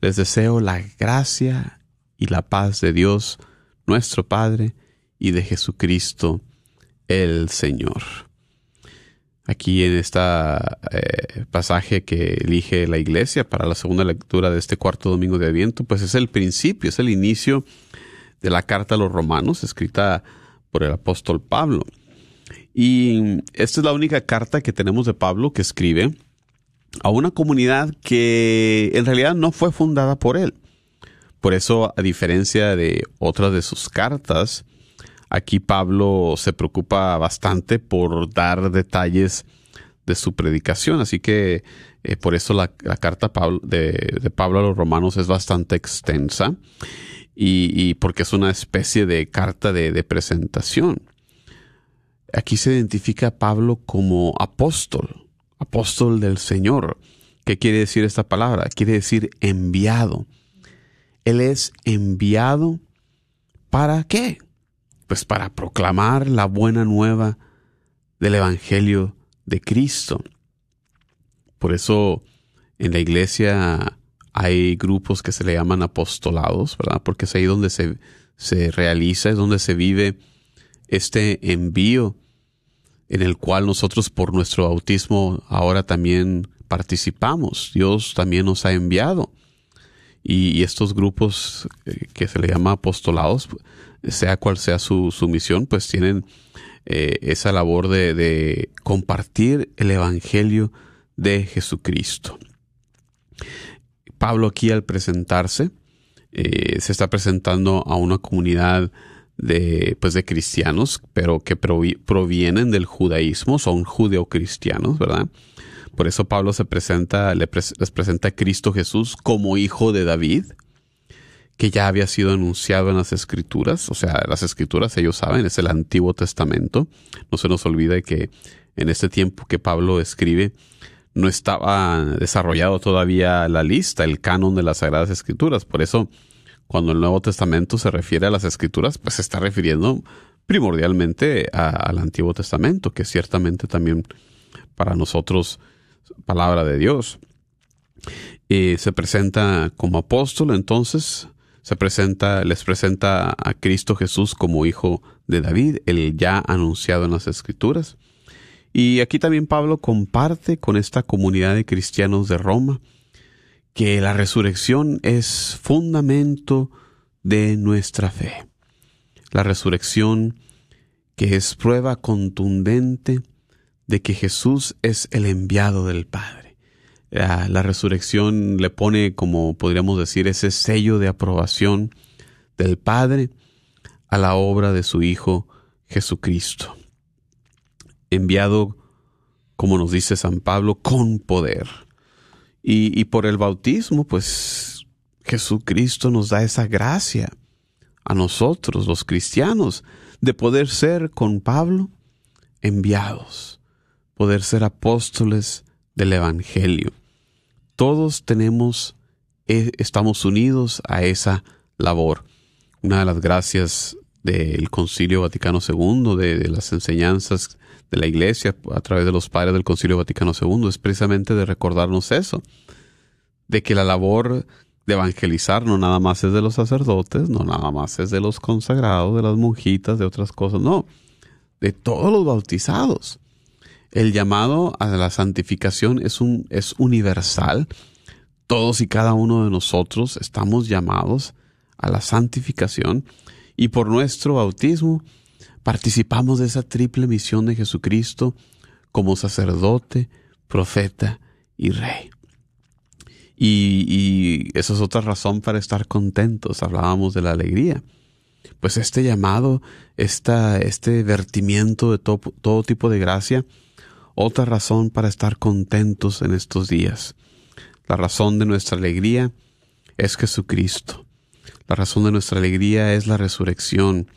les deseo la gracia y la paz de Dios, nuestro Padre, y de Jesucristo, el Señor. Aquí en este pasaje que elige la iglesia para la segunda lectura de este cuarto domingo de Adviento, pues es el principio, es el inicio de la carta a los romanos escrita por el apóstol Pablo. Y esta es la única carta que tenemos de Pablo que escribe a una comunidad que en realidad no fue fundada por él. Por eso, a diferencia de otras de sus cartas, aquí Pablo se preocupa bastante por dar detalles de su predicación. Así que eh, por eso la, carta de, Pablo a los romanos es bastante extensa y, porque es una especie de carta de, presentación. Aquí se identifica a Pablo como apóstol, apóstol del Señor. ¿Qué quiere decir esta palabra? Quiere decir enviado. Él es enviado para qué? Pues para proclamar la buena nueva del Evangelio de Cristo. Por eso en la iglesia hay grupos que se le llaman apostolados, ¿verdad? Porque es ahí donde se, se realiza, es donde se vive este envío en el cual nosotros por nuestro bautismo ahora también participamos. Dios también nos ha enviado. Y, estos grupos eh, que se le llama apostolados, sea cual sea su, su misión, pues tienen eh, esa labor de, de compartir el Evangelio de Jesucristo. Pablo aquí al presentarse, eh, se está presentando a una comunidad de, pues de cristianos, pero que provienen del judaísmo, son judeocristianos, ¿verdad? Por eso Pablo se presenta, les presenta a Cristo Jesús como hijo de David, que ya había sido anunciado en las escrituras, o sea, las escrituras ellos saben, es el Antiguo Testamento. No se nos olvide que en este tiempo que Pablo escribe, no estaba desarrollado todavía la lista, el canon de las Sagradas Escrituras. Por eso, cuando el Nuevo Testamento se refiere a las Escrituras, pues se está refiriendo primordialmente al Antiguo Testamento, que ciertamente también para nosotros palabra de Dios. Y se presenta como apóstol, entonces se presenta, les presenta a Cristo Jesús como hijo de David, el ya anunciado en las Escrituras. Y aquí también Pablo comparte con esta comunidad de cristianos de Roma que la resurrección es fundamento de nuestra fe. La resurrección que es prueba contundente de que Jesús es el enviado del Padre. La, resurrección le pone, como podríamos decir, ese sello de aprobación del Padre a la obra de su Hijo Jesucristo enviado, como nos dice San Pablo, con poder. Y, por el bautismo, pues Jesucristo nos da esa gracia a nosotros, los cristianos, de poder ser con Pablo enviados, poder ser apóstoles del Evangelio. Todos tenemos, e, estamos unidos a esa labor. Una de las gracias del Concilio Vaticano II, de las enseñanzas de la Iglesia a través de los padres del Concilio Vaticano II es precisamente de recordarnos eso, de que la labor de evangelizar no nada más es de los sacerdotes, no nada más es de los consagrados, de las monjitas, de otras cosas, no, de todos los bautizados. El llamado a la santificación es, un, es universal. Todos y cada uno de nosotros estamos llamados a la santificación y por nuestro bautismo participamos de esa triple misión de Jesucristo como sacerdote, profeta y rey. Y, esa es otra razón para estar contentos. Hablábamos de la alegría. pues este llamado, esta, este vertimiento de to- todo tipo de gracia, otra razón para estar contentos en estos días. La razón de nuestra alegría es Jesucristo. La razón de nuestra alegría es la resurrección,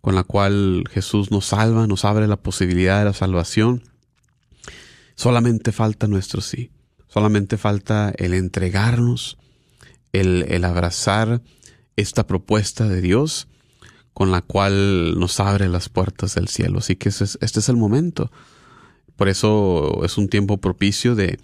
con la cual Jesús nos salva, nos abre la posibilidad de la salvación. Solamente falta nuestro sí. Solamente falta el entregarnos, el, el abrazar esta propuesta de Dios con la cual nos abre las puertas del cielo. Así que es- este es el momento. Por eso es un tiempo propicio de,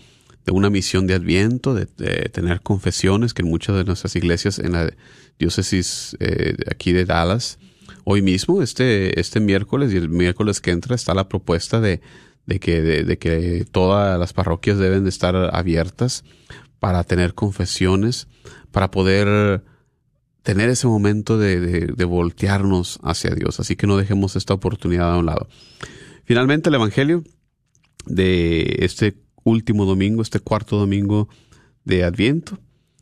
de una misión de adviento, de, tener confesiones que en muchas de nuestras iglesias en la diócesis eh, aquí de Dallas, hoy mismo, este, este miércoles y el miércoles que entra, está la propuesta de, de que, de, que todas las parroquias deben de estar abiertas para tener confesiones, para poder tener ese momento de voltearnos hacia Dios. Así que no dejemos esta oportunidad a un lado. Finalmente, el Evangelio de este último domingo, este cuarto domingo de Adviento,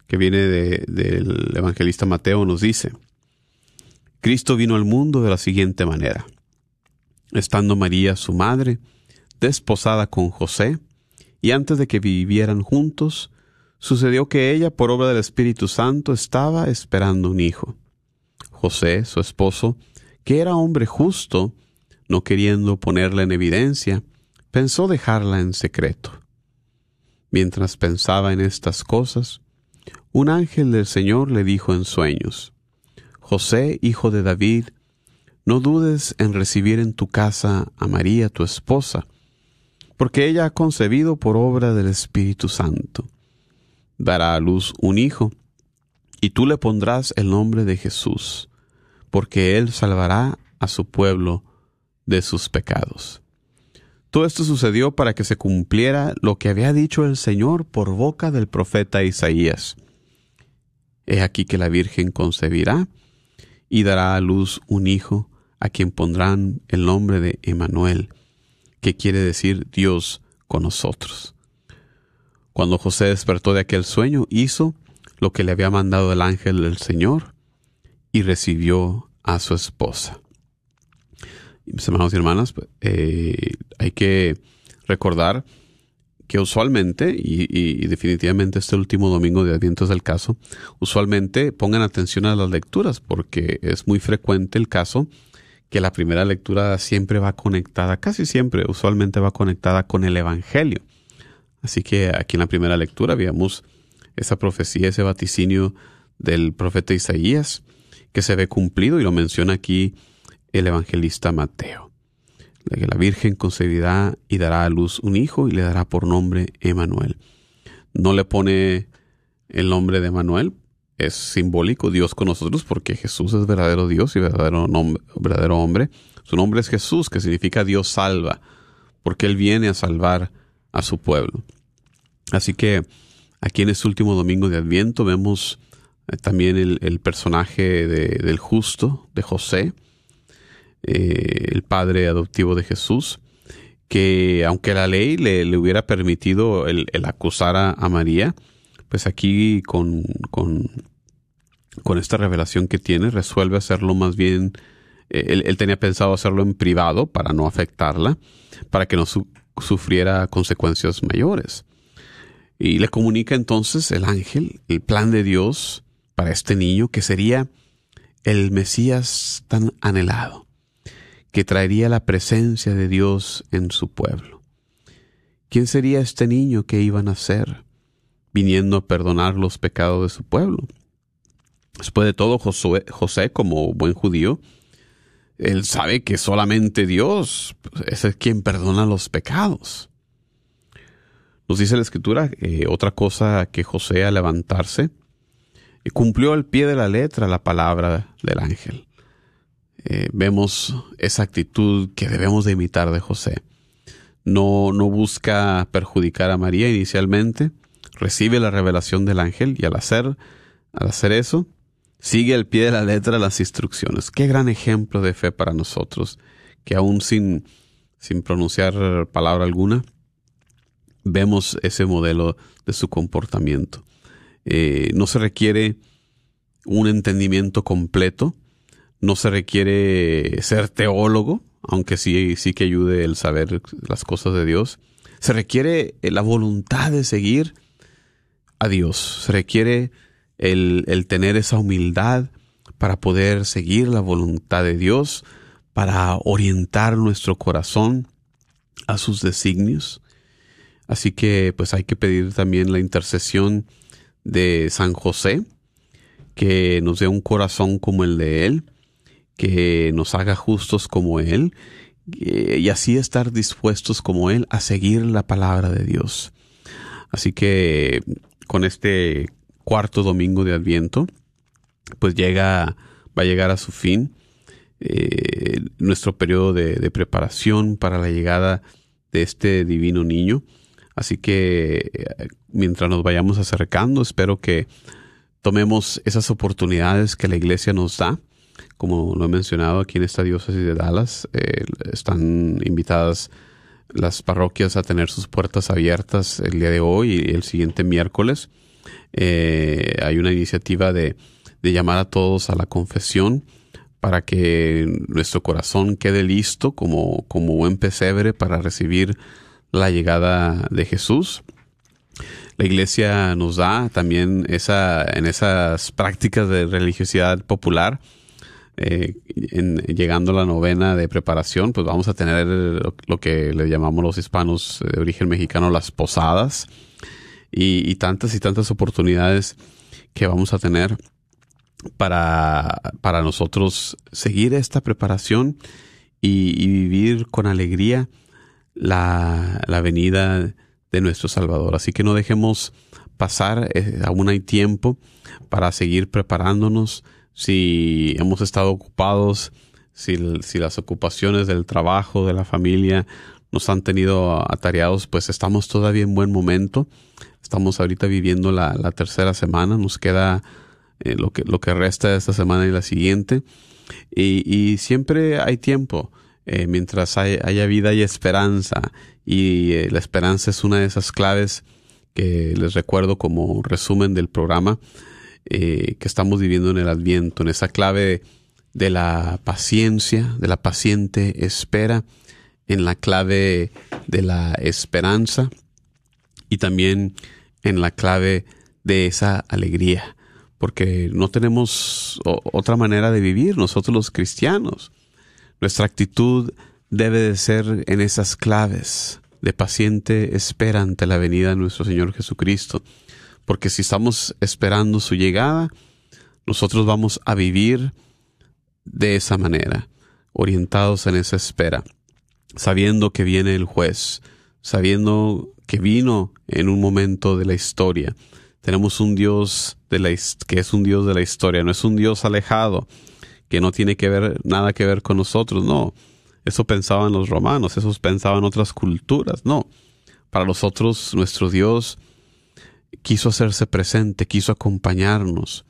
que viene de- del evangelista Mateo, nos dice, Cristo vino al mundo de la siguiente manera. Estando María, su madre, desposada con José, y antes de que vivieran juntos, sucedió que ella, por obra del Espíritu Santo, estaba esperando un hijo. José, su esposo, que era hombre justo, no queriendo ponerla en evidencia, pensó dejarla en secreto. Mientras pensaba en estas cosas, un ángel del Señor le dijo en sueños, José, hijo de David, no dudes en recibir en tu casa a María, tu esposa, porque ella ha concebido por obra del Espíritu Santo. Dará a luz un hijo, y tú le pondrás el nombre de Jesús, porque él salvará a su pueblo de sus pecados. Todo esto sucedió para que se cumpliera lo que había dicho el Señor por boca del profeta Isaías. He aquí que la Virgen concebirá y dará a luz un hijo a quien pondrán el nombre de Emanuel, que quiere decir Dios con nosotros. Cuando José despertó de aquel sueño, hizo lo que le había mandado el ángel del Señor y recibió a su esposa. Mis hermanos y hermanas, pues, eh, hay que recordar que usualmente, y definitivamente este último domingo de Adviento es el caso, usualmente pongan atención a las lecturas, porque es muy frecuente el caso que la primera lectura siempre va conectada, casi siempre, usualmente va conectada con el Evangelio. Así que aquí en la primera lectura veamos esa profecía, ese vaticinio del profeta Isaías, que se ve cumplido y lo menciona aquí el evangelista Mateo. De que la Virgen concebirá y dará a luz un hijo y le dará por nombre Emanuel. No le pone el nombre de Emanuel, es simbólico Dios con nosotros porque Jesús es verdadero Dios y verdadero, nombre, verdadero hombre. Su nombre es Jesús, que significa Dios salva, porque Él viene a salvar a su pueblo. Así que aquí en este último domingo de Adviento vemos eh, también el, personaje de- del justo, de José, eh, el padre adoptivo de Jesús, que aunque la ley le, hubiera permitido el, acusar a, María, pues aquí con, con, esta revelación que tiene, resuelve hacerlo más bien, eh, él, tenía pensado hacerlo en privado para no afectarla, para que no su- sufriera consecuencias mayores. Y le comunica entonces el ángel el plan de Dios para este niño que sería el Mesías tan anhelado, que traería la presencia de Dios en su pueblo. ¿Quién sería este niño que iba a nacer, viniendo a perdonar los pecados de su pueblo? Después de todo, José, como buen judío, él sabe que solamente Dios es el quien perdona los pecados. Nos dice la escritura eh, otra cosa que José al levantarse cumplió al pie de la letra la palabra del ángel. Eh, vemos esa actitud que debemos de imitar de José. No, no busca perjudicar a María inicialmente, recibe la revelación del ángel y al hacer, al hacer eso, sigue al pie de la letra las instrucciones. Qué gran ejemplo de fe para nosotros, que aún sin, sin pronunciar palabra alguna, vemos ese modelo de su comportamiento. Eh, no se requiere un entendimiento completo, No se requiere ser teólogo, aunque sí, sí que ayude el saber las cosas de Dios. Se requiere la voluntad de seguir a Dios. Se requiere el, el tener esa humildad para poder seguir la voluntad de Dios, para orientar nuestro corazón a sus designios. Así que pues hay que pedir también la intercesión de San José, que nos dé un corazón como el de Él, que nos haga justos como Él, y así estar dispuestos como Él a seguir la palabra de Dios. Así que con este cuarto domingo de Adviento, pues llega, va a llegar a su fin eh, nuestro periodo de, preparación para la llegada de este divino niño. Así que eh, mientras nos vayamos acercando, espero que tomemos esas oportunidades que la iglesia nos da. Como lo he mencionado aquí en esta diócesis de Dallas, eh, están invitadas las parroquias a tener sus puertas abiertas el día de hoy y el siguiente miércoles. hay una iniciativa de de llamar a todos a la confesión para que nuestro corazón quede listo como, como buen pesebre para recibir la llegada de Jesús. La iglesia nos da también esa, en esas prácticas de religiosidad popular, eh, en, llegando a la novena de preparación, pues vamos a tener lo, que le llamamos los hispanos de origen mexicano las posadas y, y tantas y tantas oportunidades que vamos a tener para, para nosotros seguir esta preparación y, vivir con alegría la, la, venida de nuestro Salvador. Así que no dejemos pasar, eh, aún hay tiempo para seguir preparándonos. Si hemos estado ocupados, si, las ocupaciones del trabajo, de la familia, nos han tenido atareados, pues estamos todavía en buen momento. Estamos ahorita viviendo la, tercera semana, nos queda eh, lo, que, resta de esta semana y la siguiente. Y, siempre hay tiempo, eh, mientras haya vida y esperanza. Y eh, la esperanza es una de esas claves que les recuerdo como resumen del programa que estamos viviendo en el Adviento, en esa clave de la paciencia, de la paciente espera, en la clave de la esperanza y también en la clave de esa alegría porque no tenemos otra manera de vivir nosotros los cristianos. Nuestra actitud debe de ser en esas claves de paciente espera ante la venida de nuestro Señor Jesucristo, porque si estamos esperando su llegada, nosotros vamos a vivir de esa manera, orientados en esa espera, sabiendo que viene el juez, sabiendo que vino en un momento de la historia, tenemos un Dios de la, que es un Dios de la historia, no es un Dios alejado, que no tiene que ver nada que ver con nosotros, no. Eso pensaban los romanos, eso pensaban otras culturas, no. Para nosotros nuestro Dios quiso hacerse presente, quiso acompañarnos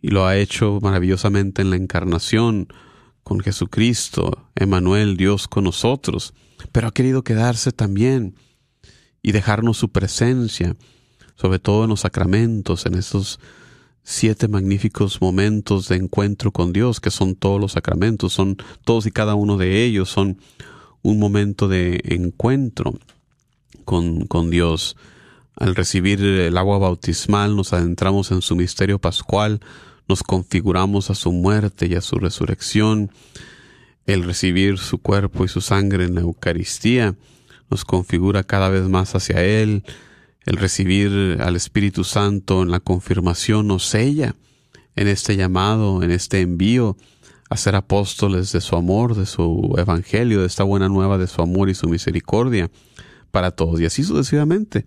y lo ha hecho maravillosamente en la encarnación con Jesucristo, Emanuel, Dios con nosotros, pero ha querido quedarse también y dejarnos su presencia sobre todo en los sacramentos, en esos siete magníficos momentos de encuentro con Dios, que son todos los sacramentos, son todos y cada uno de ellos, son un momento de encuentro con, con Dios. Al recibir el agua bautismal nos adentramos en su misterio pascual, nos configuramos a su muerte y a su resurrección. El recibir su cuerpo y su sangre en la Eucaristía nos configura cada vez más hacia Él, el recibir al Espíritu Santo en la confirmación nos sella en este llamado, en este envío a ser apóstoles de su amor, de su evangelio, de esta buena nueva de su amor y su misericordia para todos. Y así sucesivamente.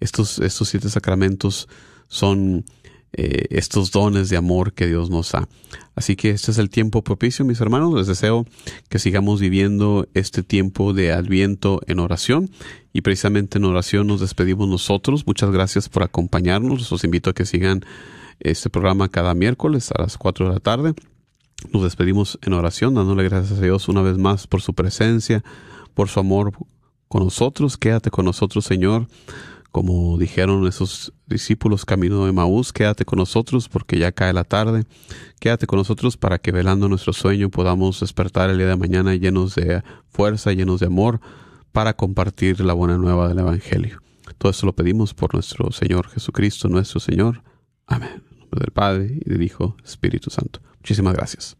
Estos, estos siete sacramentos son eh, estos dones de amor que Dios nos da. Así que este es el tiempo propicio, mis hermanos. Les deseo que sigamos viviendo este tiempo de adviento en oración. Y precisamente en oración nos despedimos nosotros. Muchas gracias por acompañarnos. Los invito a que sigan este programa cada miércoles a las 4 de la tarde. Nos despedimos en oración, dándole gracias a Dios una vez más por su presencia, por su amor con nosotros. Quédate con nosotros, Señor como dijeron esos discípulos camino de Maús, quédate con nosotros porque ya cae la tarde. Quédate con nosotros para que velando nuestro sueño podamos despertar el día de mañana llenos de fuerza, llenos de amor para compartir la buena nueva del Evangelio. Todo esto lo pedimos por nuestro Señor Jesucristo, nuestro Señor. Amén. En nombre del Padre y del Hijo, Espíritu Santo. Muchísimas gracias.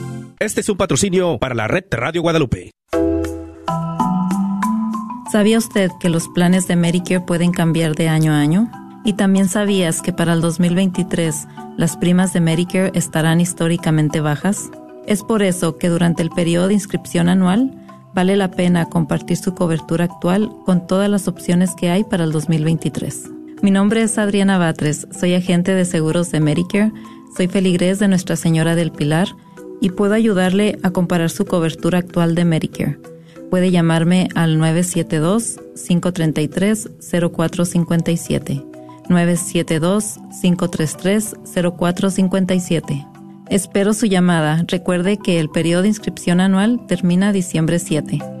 Este es un patrocinio para la red Radio Guadalupe. ¿Sabía usted que los planes de Medicare pueden cambiar de año a año? ¿Y también sabías que para el 2023 las primas de Medicare estarán históricamente bajas? Es por eso que durante el periodo de inscripción anual vale la pena compartir su cobertura actual con todas las opciones que hay para el 2023. Mi nombre es Adriana Batres, soy agente de seguros de Medicare, soy feligrés de Nuestra Señora del Pilar y puedo ayudarle a comparar su cobertura actual de Medicare. Puede llamarme al 972-533-0457. 972-533-0457. Espero su llamada. Recuerde que el periodo de inscripción anual termina diciembre 7.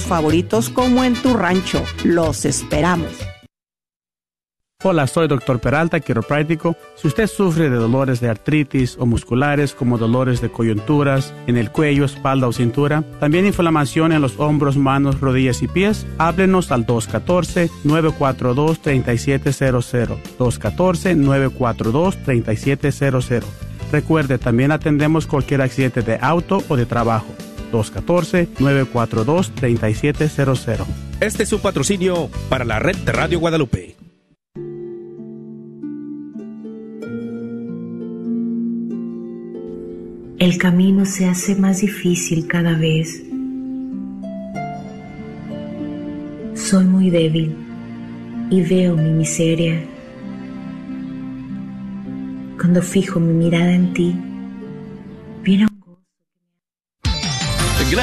favoritos como en tu rancho. Los esperamos. Hola, soy Dr. Peralta, quiropráctico. Si usted sufre de dolores de artritis o musculares como dolores de coyunturas en el cuello, espalda o cintura, también inflamación en los hombros, manos, rodillas y pies, háblenos al 214-942-3700. 214-942-3700. Recuerde, también atendemos cualquier accidente de auto o de trabajo. 214-942-3700. Este es su patrocinio para la red de Radio Guadalupe. El camino se hace más difícil cada vez. Soy muy débil y veo mi miseria. Cuando fijo mi mirada en ti,